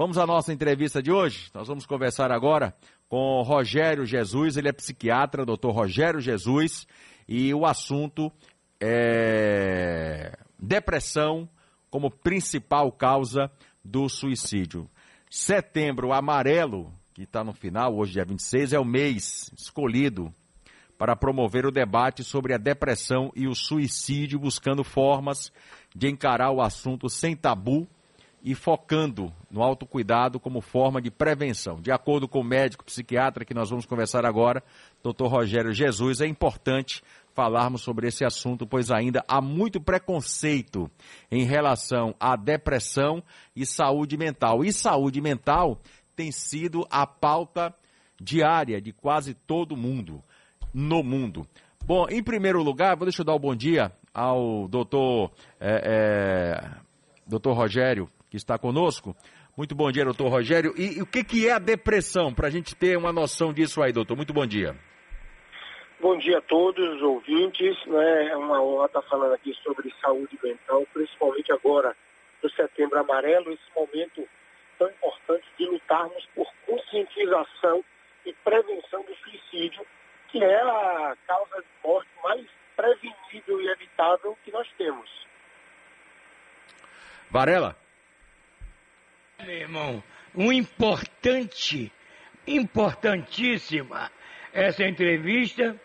Vamos à nossa entrevista de hoje. Nós vamos conversar agora com Rogério Jesus, ele é psiquiatra, doutor Rogério Jesus, e o assunto é depressão como principal causa do suicídio. Setembro amarelo, que está no final, hoje dia 26, é o mês escolhido para promover o debate sobre a depressão e o suicídio, buscando formas de encarar o assunto sem tabu e focando no autocuidado como forma de prevenção. De acordo com o médico psiquiatra que nós vamos conversar agora, Dr. Rogério Jesus, é importante falarmos sobre esse assunto, pois ainda há muito preconceito em relação à depressão e saúde mental. E saúde mental tem sido a pauta diária de quase todo mundo no mundo. Bom, em primeiro lugar, vou deixar eu dar o bom dia ao doutor, é, é, doutor Rogério que está conosco. Muito bom dia, doutor Rogério. E, e o que, que é a depressão, para a gente ter uma noção disso aí, doutor? Muito bom dia. Bom dia a todos os ouvintes. Né? É uma honra estar falando aqui sobre saúde mental, principalmente agora no Setembro Amarelo, esse momento tão importante de lutarmos por conscientização e prevenção do suicídio, que é a causa de morte mais prevenível e evitável que nós temos. Varela? Meu irmão, um importante, importantíssima essa entrevista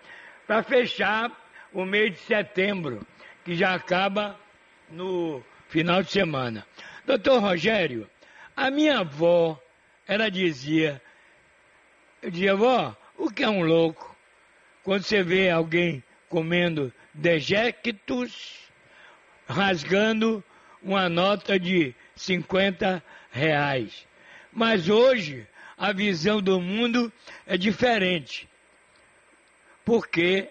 para fechar o mês de setembro, que já acaba no final de semana. Doutor Rogério, a minha avó, ela dizia, eu dizia, avó, o que é um louco? Quando você vê alguém comendo dejectos, rasgando uma nota de 50 reais. Mas hoje a visão do mundo é diferente. Porque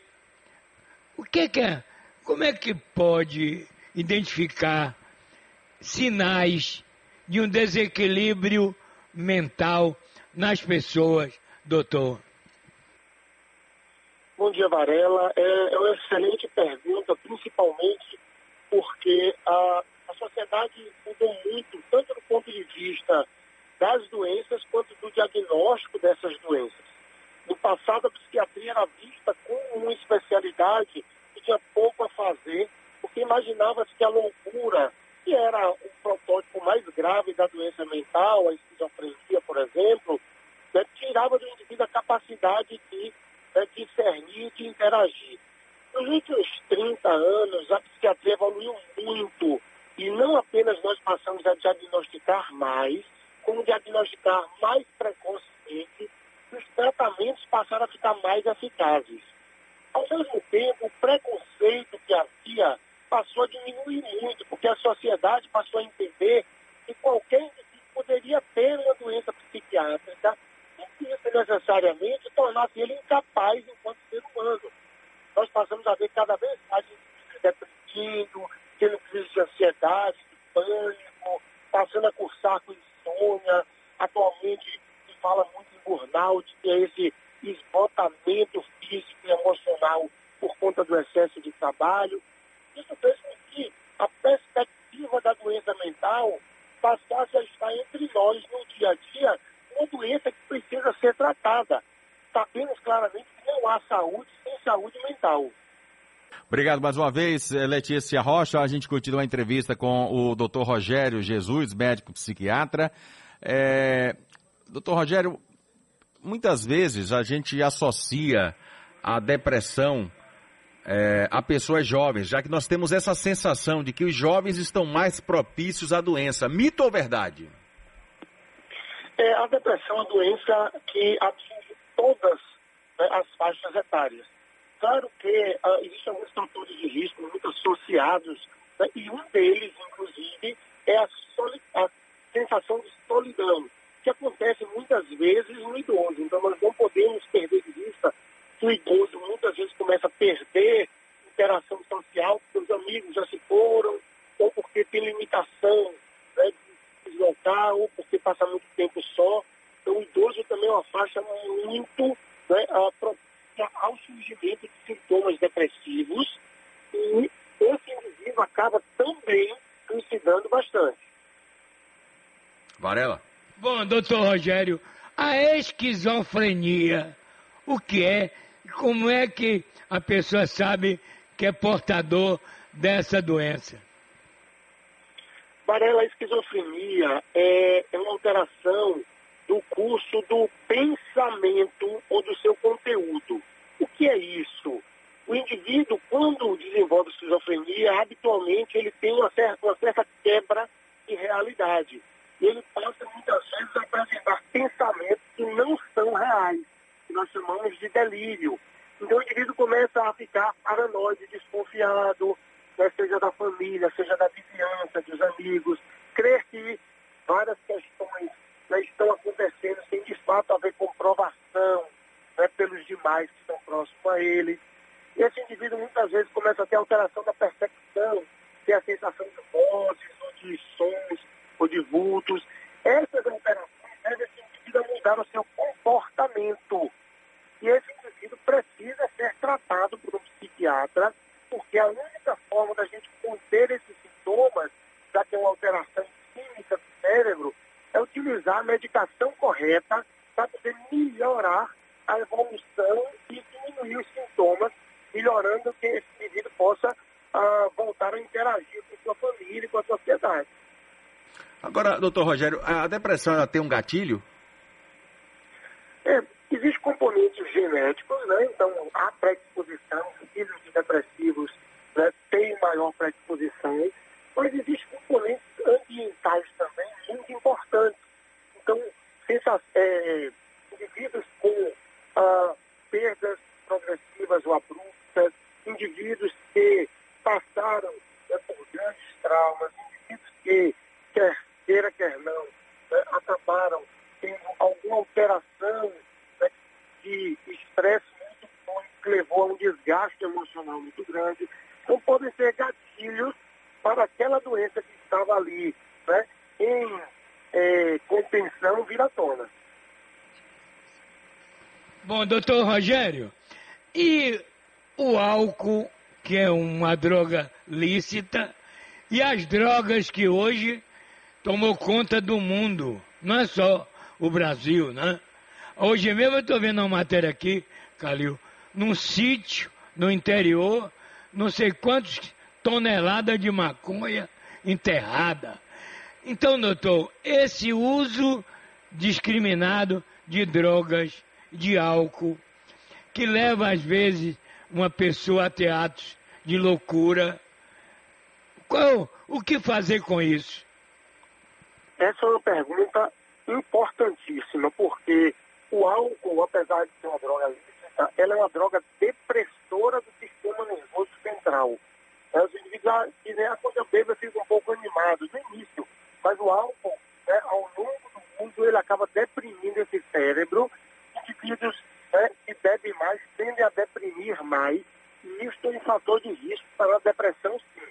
o que, que é? Como é que pode identificar sinais de um desequilíbrio mental nas pessoas, doutor? Bom dia, Varela. É, é uma excelente pergunta, principalmente porque a, a sociedade mudou muito, tanto do ponto de vista das doenças quanto do diagnóstico dessas doenças. No passado, a psiquiatria era vista como uma especialidade que tinha pouco a fazer, porque imaginava-se que a loucura, que era o protótipo mais grave da doença mental, a esquizofrenia, por exemplo, né, tirava do indivíduo a capacidade de né, discernir, de interagir. Nos últimos 30 anos, a psiquiatria evoluiu muito e não apenas nós passamos a diagnosticar mais, como diagnosticar mais precocemente, os tratamentos passaram a ficar mais eficazes. Ao mesmo tempo, o preconceito que havia passou a diminuir muito, porque a sociedade passou a entender que qualquer indivíduo poderia ter uma doença psiquiátrica e isso necessariamente tornasse ele incapaz enquanto ser humano. Nós passamos a ver cada vez mais indivíduos deprimindo, tendo crise de ansiedade, de pânico, passando a cursar com insônia. Atualmente se fala muito em burnout, que é esse esgotamento físico e emocional por conta do excesso de trabalho. Isso fez com que a perspectiva da doença mental passasse a estar entre nós no dia a dia, uma doença que precisa ser tratada. Sabemos claramente que não há saúde sem saúde mental. Obrigado mais uma vez, eh, Letícia Rocha. A gente continua a entrevista com o Dr. Rogério Jesus, médico psiquiatra. É... Doutor Rogério, muitas vezes a gente associa a depressão é, a pessoas jovens, já que nós temos essa sensação de que os jovens estão mais propícios à doença. Mito ou verdade? É, a depressão é uma doença que atinge todas né, as faixas etárias. Claro que uh, existem alguns fatores de risco muito associados, né, e um deles, inclusive, é a, a, sensação de solidão, que acontece muitas vezes no idoso. Então, nós não podemos perder de vista que o idoso muitas vezes começa a perder interação social, porque os amigos já se foram, ou porque tem limitação né, de deslocar, ou porque passa muito tempo só. Então, o idoso também é uma faixa muito né, ao surgimento de sintomas depressivos e esse indivíduo acaba também suicidando bastante. Varela? Bom, doutor Rogério, a esquizofrenia, o que é? Como é que a pessoa sabe que é portador dessa doença? Varela, a esquizofrenia é, é uma alteração do curso do pensamento ou do seu conteúdo. O que é isso? O indivíduo, quando desenvolve esquizofrenia, habitualmente ele tem uma certa, uma certa quebra de realidade. Ele passa muitas vezes a apresentar pensamentos que não são reais, que nós chamamos de delírio. Então o indivíduo começa a ficar paranoide, desconfiado, né, seja da família, seja da amigos, crer que várias questões né, estão acontecendo sem de fato haver comprovação né, pelos demais que estão próximos a ele. E esse indivíduo muitas vezes começa a ter alteração da percepção, ter a sensação de vozes, ou de sons, ou de vultos. Essas alterações devem esse indivíduo a mudar o seu comportamento. E esse indivíduo precisa ser tratado por um psiquiatra, porque a única forma da gente conter esses sintomas, já que é uma alteração química do cérebro, é utilizar a medicação correta para poder melhorar a evolução e diminuir os sintomas, melhorando que esse indivíduo possa uh, voltar a interagir com sua família e com a sociedade. Agora, doutor Rogério, a depressão ela tem um gatilho? É, Existem componentes genéticos, né? Então, há predisposição, filhos de depressivos né, têm maior predisposição, mas existem componentes ambientais também muito importantes. Então, é, indivíduos com ah, perdas progressivas ou abruptas, indivíduos que passaram né, por grandes traumas, indivíduos que, quer queira, quer não, né, acabaram tendo alguma alteração né, de estresse muito forte, que levou a um desgaste emocional muito grande. Então, podem ser gatilhos para aquela doença que estava ali, é, contenção, vir à tona. Bom, doutor Rogério, e o álcool, que é uma droga lícita, e as drogas que hoje tomou conta do mundo, não é só o Brasil, né? Hoje mesmo eu estou vendo uma matéria aqui, Calil, num sítio no interior, não sei quantas toneladas de maconha enterrada. Então, doutor, esse uso discriminado de drogas de álcool, que leva às vezes uma pessoa a teatros de loucura. Qual, o que fazer com isso? Essa é uma pergunta importantíssima, porque o álcool, apesar de ser uma droga lícita, ela é uma droga depressora do sistema nervoso central. Os indivíduos dizem, ah, quando eu bebo eu fico um pouco animado, no início. Mas o álcool, né, ao longo do mundo, ele acaba deprimindo esse cérebro indivíduos né, que bebem mais tendem a deprimir mais, e isso é um fator de risco para a depressão, sim.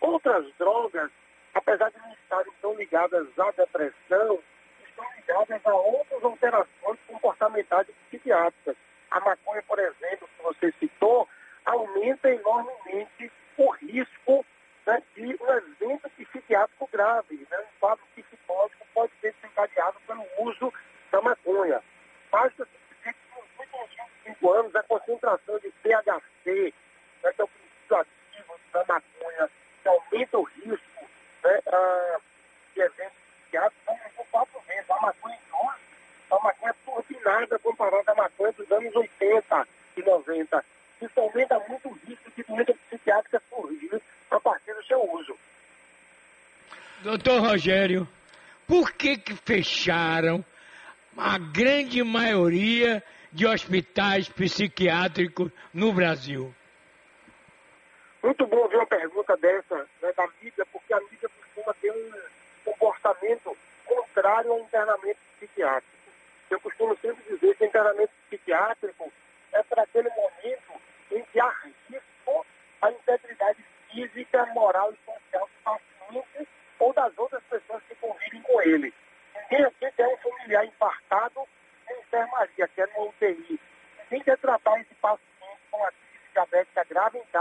Outras drogas, apesar de não estarem tão ligadas à depressão, estão ligadas a outras alterações comportamentais psiquiátricas. A maconha, por exemplo, que você citou, aumenta enormemente o risco né, de um evento psiquiátrico grave. Né? Um quadro psicótico pode ser desencadeado pelo uso da maconha basta dizer que nos últimos 25 anos a concentração de THC, né, que é o princípio ativo da maconha, que aumenta o risco né, uh, de eventos psiquiátricos, aumentou quatro vezes. A maconha de hoje é uma maconha turbinada comparada à maconha dos anos 80 e 90. Isso aumenta muito o risco de doença psiquiátrica surgir a partir do seu uso. Doutor Rogério, por que que fecharam a grande maioria de hospitais psiquiátricos no Brasil? Muito bom ver uma pergunta dessa né, da mídia, porque a mídia costuma ter um comportamento contrário ao internamento psiquiátrico. Eu costumo sempre dizer que o internamento psiquiátrico é para aquele momento em que há risco à integridade física, moral e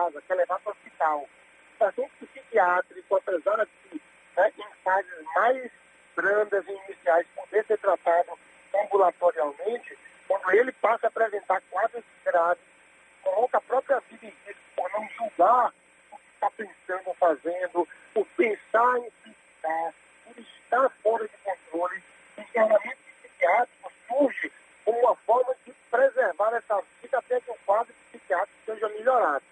casa, quer levar para o hospital. O paciente psiquiátrico, apesar de que né, em fases mais brandas e iniciais poder ser tratado ambulatorialmente, quando ele passa a apresentar quadros graves, coloca a própria vida em risco por não julgar o que está pensando ou fazendo, por pensar em se cuidar, por estar fora de controle, o internamento psiquiátrico surge como uma forma de preservar essa vida até que o quadro psiquiátrico seja melhorado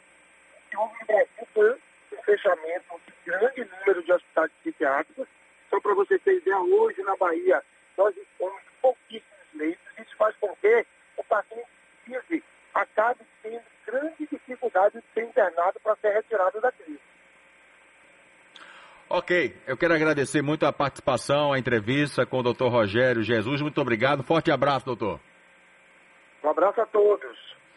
fechamento de grande número de hospitais psiquiátricos. Só para você ter ideia, hoje na Bahia nós temos pouquíssimos leitos. Isso faz com que o paciente vive acabe tendo grande dificuldade de ser internado para ser retirado da crise. Ok, eu quero agradecer muito a participação, a entrevista com o doutor Rogério Jesus. Muito obrigado. Forte abraço, doutor. Um abraço a todos.